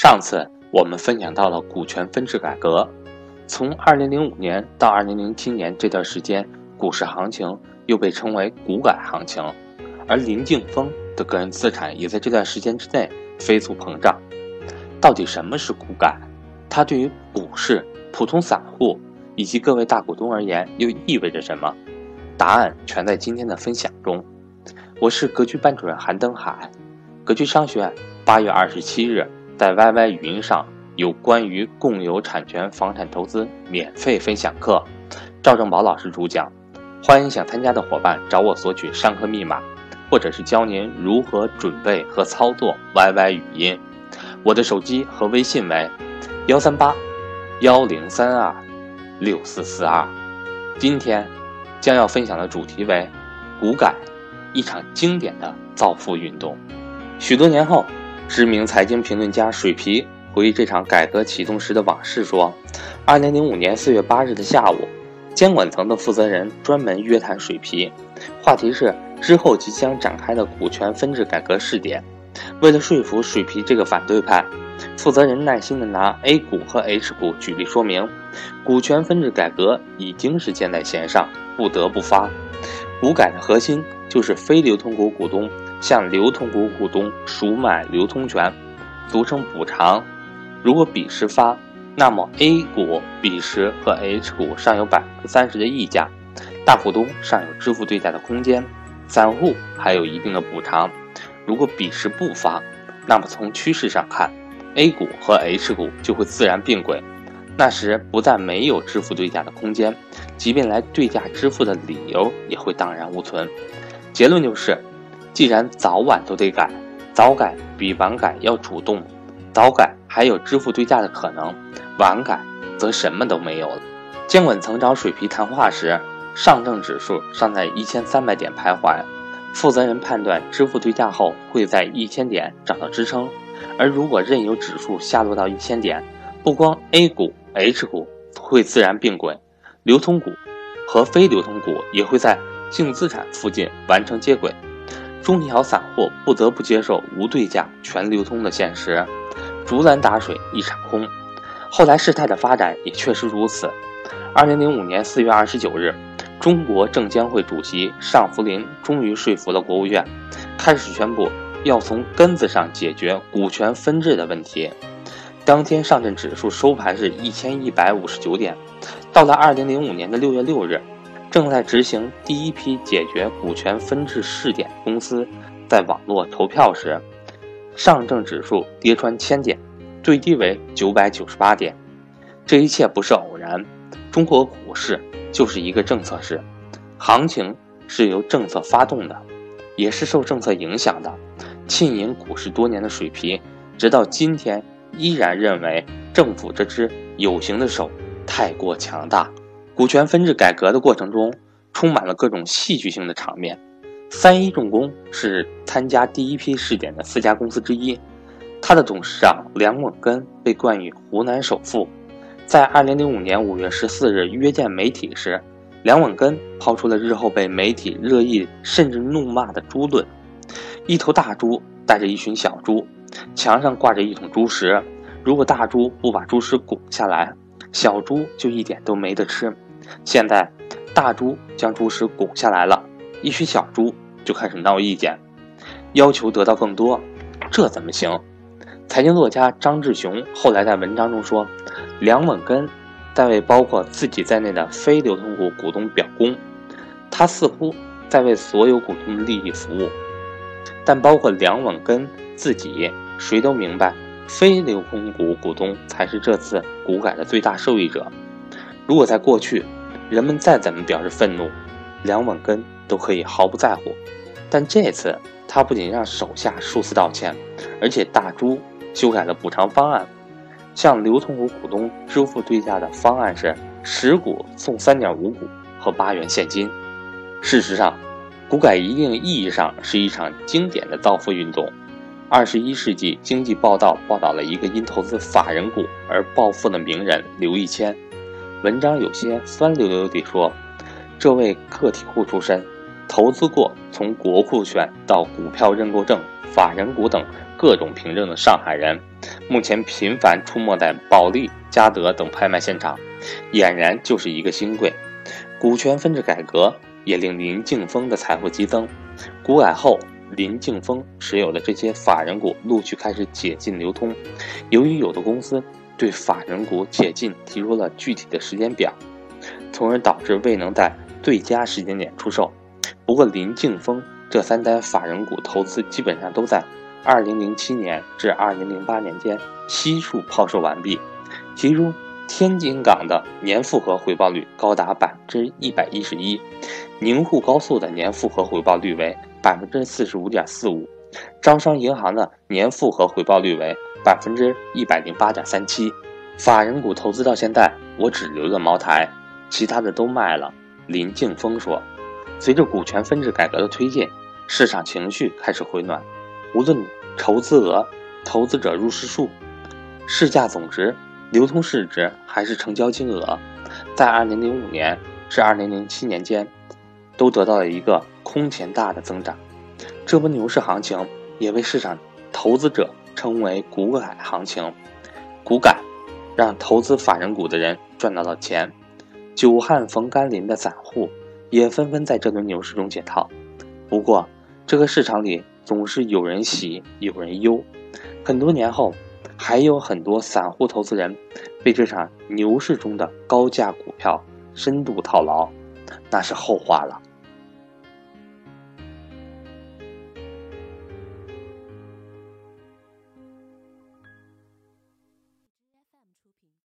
上次我们分享到了股权分置改革，从2005年到2007年这段时间，股市行情又被称为股改行情，而林敬峰的个人资产也在这段时间之内飞速膨胀。到底什么是股改？它对于股市、普通散户以及各位大股东而言又意味着什么？答案全在今天的分享中。我是格局班主任韩登海，格局商学院八月二十七日在 YY 语音上有关于共有产权房产投资免费分享课，赵正宝老师主讲，欢迎想参加的伙伴找我索取上课密码，或者是教您如何准备和操作 YY 语音。我的手机和微信为幺三八幺零三二六四四二。今天将要分享的主题为股改。一场经典的造富运动。许多年后，知名财经评论家水皮回忆这场改革启动时的往事说：“二零零五年四月八日的下午，监管层的负责人专门约谈水皮，话题是之后即将展开的股权分置改革试点。为了说服水皮这个反对派，负责人耐心地拿 A 股和 H 股举例说明，股权分置改革已经是箭在弦上，不得不发。股改的核心。”就是非流通股股东向流通股股东赎买流通权，俗称补偿。如果彼时发，那么 A 股彼时和 H 股尚有百分之三十的溢价，大股东尚有支付对价的空间，散户还有一定的补偿。如果彼时不发，那么从趋势上看，A 股和 H 股就会自然并轨，那时不但没有支付对价的空间，即便来对价支付的理由也会荡然无存。结论就是，既然早晚都得改，早改比晚改要主动，早改还有支付对价的可能，晚改则什么都没有了。监管层找水皮谈话时，上证指数尚在一千三百点徘徊，负责人判断支付对价后会在一千点找到支撑，而如果任由指数下落到一千点，不光 A 股、H 股会自然并轨，流通股和非流通股也会在。净资产附近完成接轨，中小散户不得不接受无对价全流通的现实，竹篮打水一场空。后来事态的发展也确实如此。二零零五年四月二十九日，中国证监会主席尚福林终于说服了国务院，开始宣布要从根子上解决股权分置的问题。当天上证指数收盘是一千一百五十九点。到了二零零五年的六月六日。正在执行第一批解决股权分置试点公司在网络投票时，上证指数跌穿千点，最低为九百九十八点。这一切不是偶然，中国股市就是一个政策市，行情是由政策发动的，也是受政策影响的。浸淫股市多年的水皮，直到今天依然认为政府这只有形的手太过强大。股权分置改革的过程中，充满了各种戏剧性的场面。三一重工是参加第一批试点的四家公司之一，它的董事长梁稳根被冠以“湖南首富”。在二零零五年五月十四日约见媒体时，梁稳根抛出了日后被媒体热议甚至怒骂的猪论：一头大猪带着一群小猪，墙上挂着一桶猪食，如果大猪不把猪食拱下来，小猪就一点都没得吃。现在，大猪将猪食拱下来了，一群小猪就开始闹意见，要求得到更多，这怎么行？财经作家张志雄后来在文章中说，梁稳根在为包括自己在内的非流通股股东表功，他似乎在为所有股东的利益服务，但包括梁稳根自己，谁都明白，非流通股股东才是这次股改的最大受益者。如果在过去，人们再怎么表示愤怒，梁稳根都可以毫不在乎。但这次，他不仅让手下数次道歉，而且大猪修改了补偿方案，向流通股股东支付对价的方案是十股送三点五股和八元现金。事实上，股改一定意义上是一场经典的造富运动。二十一世纪经济报道报道了一个因投资法人股而暴富的名人刘一谦。文章有些酸溜溜地说：“这位个体户出身，投资过从国库券到股票认购证、法人股等各种凭证的上海人，目前频繁出没在保利、嘉德等拍卖现场，俨然就是一个新贵。股权分置改革也令林敬峰的财富激增。股改后，林敬峰持有的这些法人股陆续开始解禁流通。由于有的公司对法人股解禁提出了具体的时间表，从而导致未能在最佳时间点出售。不过，林敬峰这三单法人股投资基本上都在2007年至2008年间悉数抛售完毕，其中。天津港的年复合回报率高达百分之一百一十一，宁沪高速的年复合回报率为百分之四十五点四五，招商银行的年复合回报率为百分之一百零八点三七。法人股投资到现在，我只留了茅台，其他的都卖了。林敬峰说：“随着股权分置改革的推进，市场情绪开始回暖，无论筹资额、投资者入市数、市价总值。”流通市值还是成交金额，在2005年至2007年间，都得到了一个空前大的增长。这波牛市行情也为市场投资者称为“股改行情”。股改让投资法人股的人赚到了钱，久旱逢甘霖的散户也纷纷在这轮牛市中解套。不过，这个市场里总是有人喜有人忧，很多年后。还有很多散户投资人被这场牛市中的高价股票深度套牢，那是后话了。